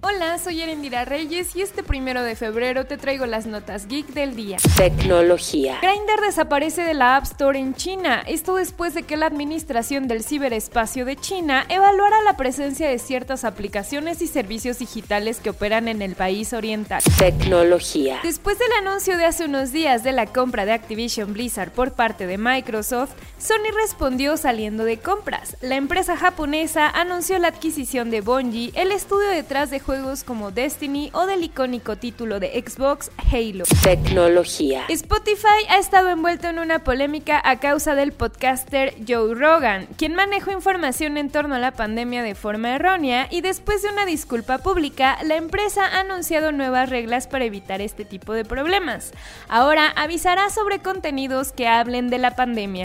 Hola, soy Erendira Reyes y este primero de febrero te traigo las notas geek del día. Tecnología. Grindr desaparece de la App Store en China. Esto después de que la Administración del Ciberespacio de China evaluara la presencia de ciertas aplicaciones y servicios digitales que operan en el país oriental. Tecnología. Después del anuncio de hace unos días de la compra de Activision Blizzard por parte de Microsoft, Sony respondió saliendo de compras. La empresa japonesa anunció la adquisición de Bungie, el estudio detrás de juegos como Destiny o del icónico título de Xbox Halo. Tecnología. Spotify ha estado envuelto en una polémica a causa del podcaster Joe Rogan, quien manejó información en torno a la pandemia de forma errónea y después de una disculpa pública, la empresa ha anunciado nuevas reglas para evitar este tipo de problemas. Ahora avisará sobre contenidos que hablen de la pandemia.